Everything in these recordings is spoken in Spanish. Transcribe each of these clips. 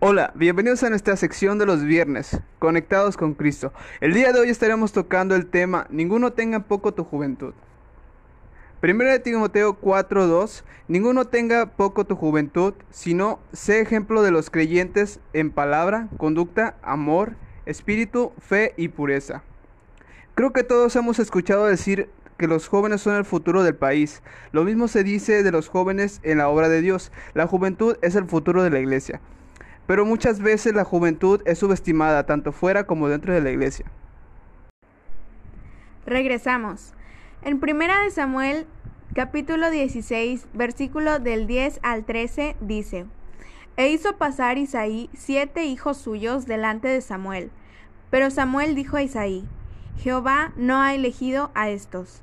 Hola, bienvenidos a nuestra sección de los viernes, Conectados con Cristo. El día de hoy estaremos tocando el tema Ninguno tenga poco tu juventud. Primera de Timoteo 4:2 Ninguno tenga poco tu juventud, sino sé ejemplo de los creyentes en palabra, conducta, amor, espíritu, fe y pureza. Creo que todos hemos escuchado decir que los jóvenes son el futuro del país. Lo mismo se dice de los jóvenes en la obra de Dios. La juventud es el futuro de la iglesia. Pero muchas veces la juventud es subestimada tanto fuera como dentro de la iglesia. Regresamos. En Primera de Samuel, capítulo 16, versículo del 10 al 13, dice: E hizo pasar Isaí siete hijos suyos delante de Samuel. Pero Samuel dijo a Isaí: Jehová no ha elegido a estos.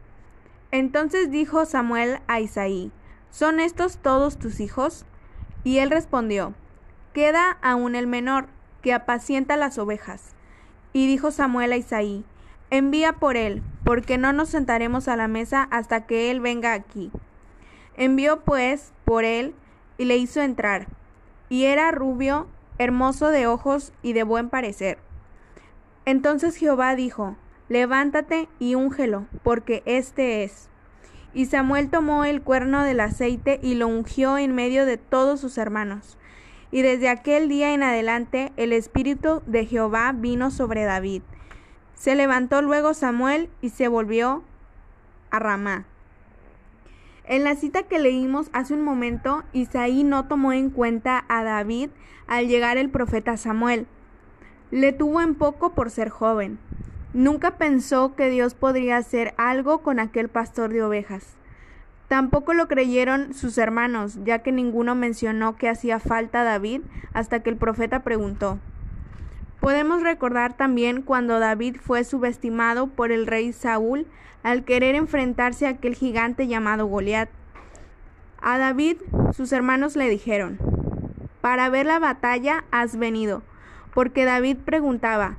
Entonces dijo Samuel a Isaí: ¿Son estos todos tus hijos? Y él respondió: Queda aún el menor, que apacienta las ovejas. Y dijo Samuel a Isaí, Envía por él, porque no nos sentaremos a la mesa hasta que él venga aquí. Envió pues por él y le hizo entrar. Y era rubio, hermoso de ojos y de buen parecer. Entonces Jehová dijo, Levántate y úngelo, porque éste es. Y Samuel tomó el cuerno del aceite y lo ungió en medio de todos sus hermanos. Y desde aquel día en adelante el Espíritu de Jehová vino sobre David. Se levantó luego Samuel y se volvió a Ramá. En la cita que leímos hace un momento, Isaí no tomó en cuenta a David al llegar el profeta Samuel. Le tuvo en poco por ser joven. Nunca pensó que Dios podría hacer algo con aquel pastor de ovejas. Tampoco lo creyeron sus hermanos, ya que ninguno mencionó que hacía falta David hasta que el profeta preguntó. Podemos recordar también cuando David fue subestimado por el rey Saúl al querer enfrentarse a aquel gigante llamado Goliat. A David sus hermanos le dijeron, Para ver la batalla has venido, porque David preguntaba,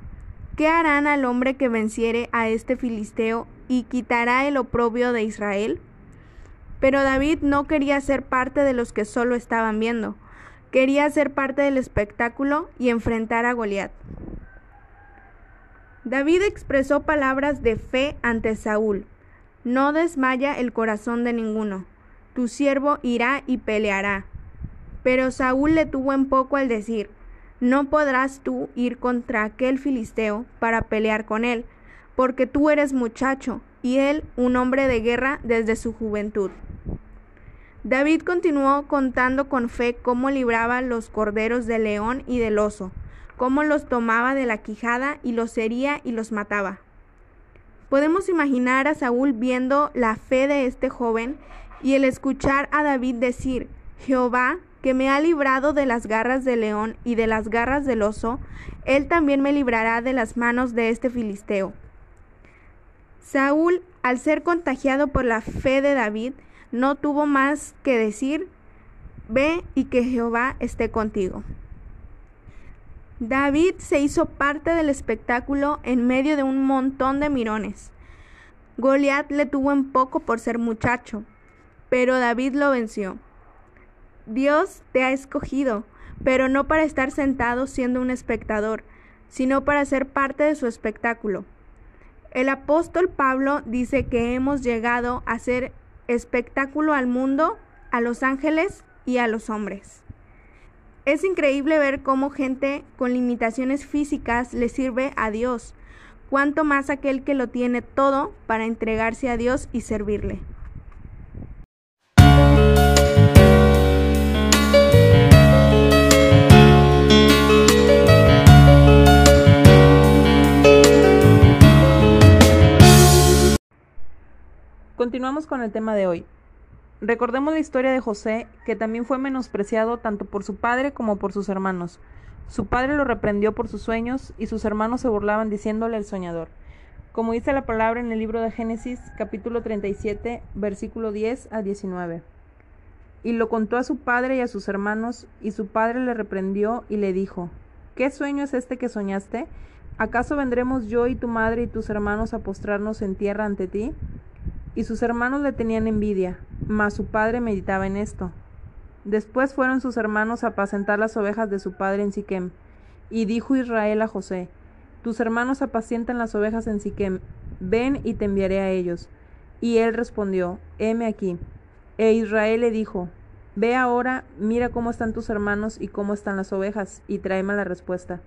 ¿Qué harán al hombre que venciere a este filisteo y quitará el oprobio de Israel? Pero David no quería ser parte de los que solo estaban viendo. Quería ser parte del espectáculo y enfrentar a Goliat. David expresó palabras de fe ante Saúl. No desmaya el corazón de ninguno. Tu siervo irá y peleará. Pero Saúl le tuvo en poco al decir, no podrás tú ir contra aquel filisteo para pelear con él, porque tú eres muchacho y él un hombre de guerra desde su juventud. David continuó contando con fe cómo libraba los corderos del león y del oso, cómo los tomaba de la quijada y los hería y los mataba. Podemos imaginar a Saúl viendo la fe de este joven y el escuchar a David decir, Jehová, que me ha librado de las garras del león y de las garras del oso, él también me librará de las manos de este filisteo. Saúl, al ser contagiado por la fe de David, no tuvo más que decir, ve y que Jehová esté contigo. David se hizo parte del espectáculo en medio de un montón de mirones. Goliat le tuvo en poco por ser muchacho, pero David lo venció. Dios te ha escogido, pero no para estar sentado siendo un espectador, sino para ser parte de su espectáculo. El apóstol Pablo dice que hemos llegado a ser espectáculo al mundo, a los ángeles y a los hombres. Es increíble ver cómo gente con limitaciones físicas le sirve a Dios, cuanto más aquel que lo tiene todo para entregarse a Dios y servirle. Continuamos con el tema de hoy. Recordemos la historia de José, que también fue menospreciado tanto por su padre como por sus hermanos. Su padre lo reprendió por sus sueños y sus hermanos se burlaban diciéndole el soñador. Como dice la palabra en el libro de Génesis, capítulo 37, versículo 10 a 19. Y lo contó a su padre y a sus hermanos, y su padre le reprendió y le dijo, ¿Qué sueño es este que soñaste? ¿Acaso vendremos yo y tu madre y tus hermanos a postrarnos en tierra ante ti? Y sus hermanos le tenían envidia, mas su padre meditaba en esto. Después fueron sus hermanos a apacentar las ovejas de su padre en Siquem. Y dijo Israel a José, Tus hermanos apacientan las ovejas en Siquem, ven y te enviaré a ellos. Y él respondió, heme aquí. E Israel le dijo, Ve ahora, mira cómo están tus hermanos y cómo están las ovejas, y tráeme la respuesta.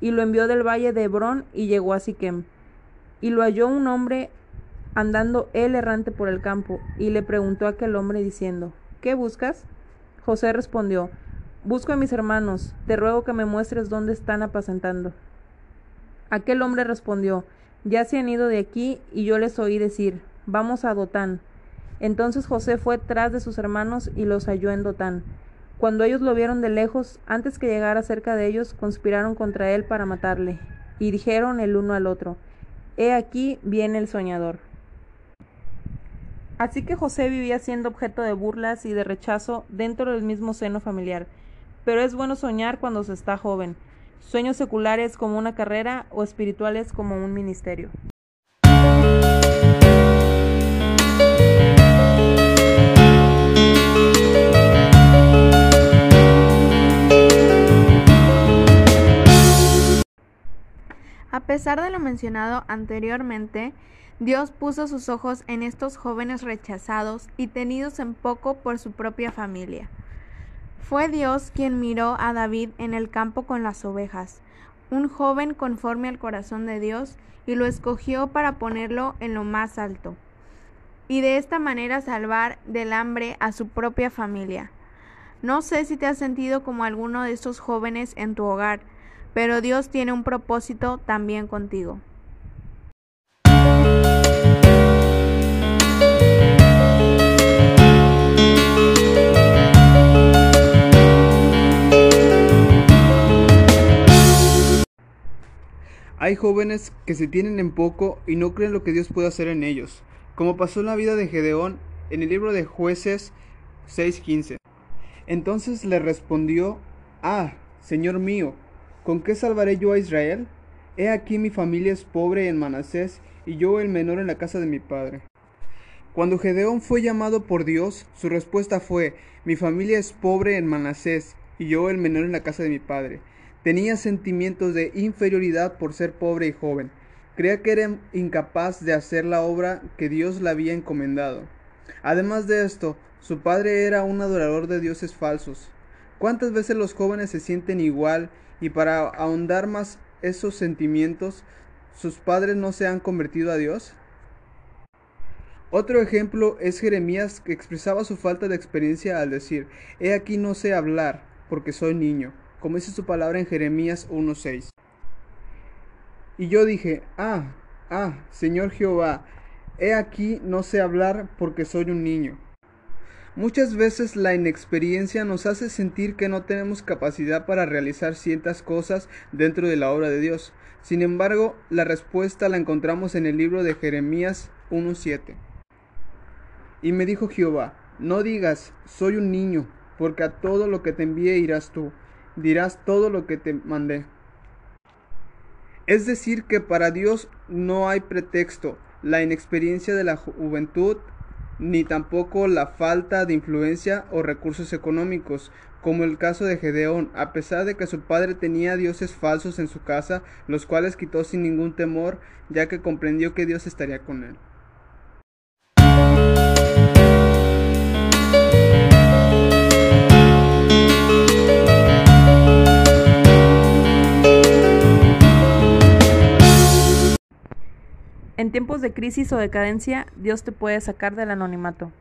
Y lo envió del valle de Hebrón y llegó a Siquem. Y lo halló un hombre andando él errante por el campo, y le preguntó a aquel hombre diciendo, ¿Qué buscas? José respondió, Busco a mis hermanos, te ruego que me muestres dónde están apacentando. Aquel hombre respondió, Ya se han ido de aquí, y yo les oí decir, Vamos a Dotán. Entonces José fue tras de sus hermanos y los halló en Dotán. Cuando ellos lo vieron de lejos, antes que llegara cerca de ellos, conspiraron contra él para matarle. Y dijeron el uno al otro, He aquí viene el soñador. Así que José vivía siendo objeto de burlas y de rechazo dentro del mismo seno familiar. Pero es bueno soñar cuando se está joven, sueños seculares como una carrera o espirituales como un ministerio. A pesar de lo mencionado anteriormente, Dios puso sus ojos en estos jóvenes rechazados y tenidos en poco por su propia familia. Fue Dios quien miró a David en el campo con las ovejas, un joven conforme al corazón de Dios, y lo escogió para ponerlo en lo más alto, y de esta manera salvar del hambre a su propia familia. No sé si te has sentido como alguno de estos jóvenes en tu hogar, pero Dios tiene un propósito también contigo. Hay jóvenes que se tienen en poco y no creen lo que Dios puede hacer en ellos, como pasó en la vida de Gedeón en el libro de jueces 6:15. Entonces le respondió, Ah, Señor mío, ¿Con qué salvaré yo a Israel? He aquí mi familia es pobre en Manasés y yo el menor en la casa de mi padre. Cuando Gedeón fue llamado por Dios, su respuesta fue, mi familia es pobre en Manasés y yo el menor en la casa de mi padre. Tenía sentimientos de inferioridad por ser pobre y joven. Creía que era incapaz de hacer la obra que Dios le había encomendado. Además de esto, su padre era un adorador de dioses falsos. ¿Cuántas veces los jóvenes se sienten igual y para ahondar más esos sentimientos, sus padres no se han convertido a Dios? Otro ejemplo es Jeremías que expresaba su falta de experiencia al decir, He aquí no sé hablar, porque soy niño, como dice su palabra en Jeremías 1.6. Y yo dije, Ah, ah, Señor Jehová, he aquí no sé hablar porque soy un niño. Muchas veces la inexperiencia nos hace sentir que no tenemos capacidad para realizar ciertas cosas dentro de la obra de Dios. Sin embargo, la respuesta la encontramos en el libro de Jeremías 1.7. Y me dijo Jehová, no digas, soy un niño, porque a todo lo que te envíe irás tú, dirás todo lo que te mandé. Es decir, que para Dios no hay pretexto, la inexperiencia de la juventud ni tampoco la falta de influencia o recursos económicos, como el caso de Gedeón, a pesar de que su padre tenía dioses falsos en su casa, los cuales quitó sin ningún temor, ya que comprendió que Dios estaría con él. En tiempos de crisis o decadencia, Dios te puede sacar del anonimato.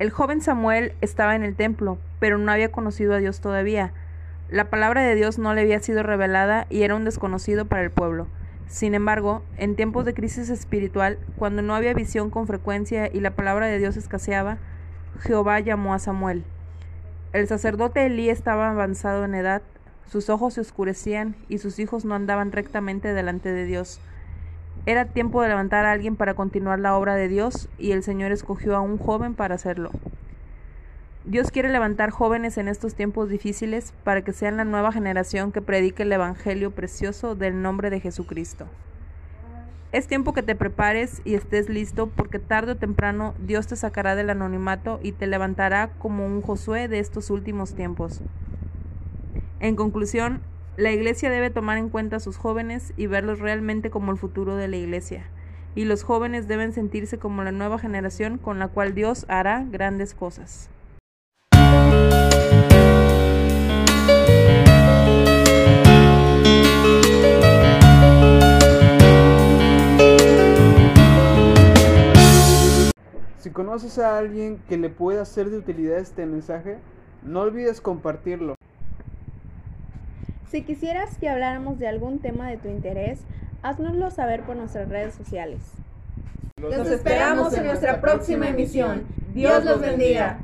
El joven Samuel estaba en el templo, pero no había conocido a Dios todavía. La palabra de Dios no le había sido revelada y era un desconocido para el pueblo. Sin embargo, en tiempos de crisis espiritual, cuando no había visión con frecuencia y la palabra de Dios escaseaba, Jehová llamó a Samuel. El sacerdote Elí estaba avanzado en edad, sus ojos se oscurecían y sus hijos no andaban rectamente delante de Dios. Era tiempo de levantar a alguien para continuar la obra de Dios y el Señor escogió a un joven para hacerlo. Dios quiere levantar jóvenes en estos tiempos difíciles para que sean la nueva generación que predique el Evangelio precioso del nombre de Jesucristo. Es tiempo que te prepares y estés listo porque tarde o temprano Dios te sacará del anonimato y te levantará como un Josué de estos últimos tiempos. En conclusión, la iglesia debe tomar en cuenta a sus jóvenes y verlos realmente como el futuro de la iglesia. Y los jóvenes deben sentirse como la nueva generación con la cual Dios hará grandes cosas. Si conoces a alguien que le pueda ser de utilidad este mensaje, no olvides compartirlo. Si quisieras que habláramos de algún tema de tu interés, haznoslo saber por nuestras redes sociales. Los esperamos en nuestra próxima emisión. Dios los bendiga.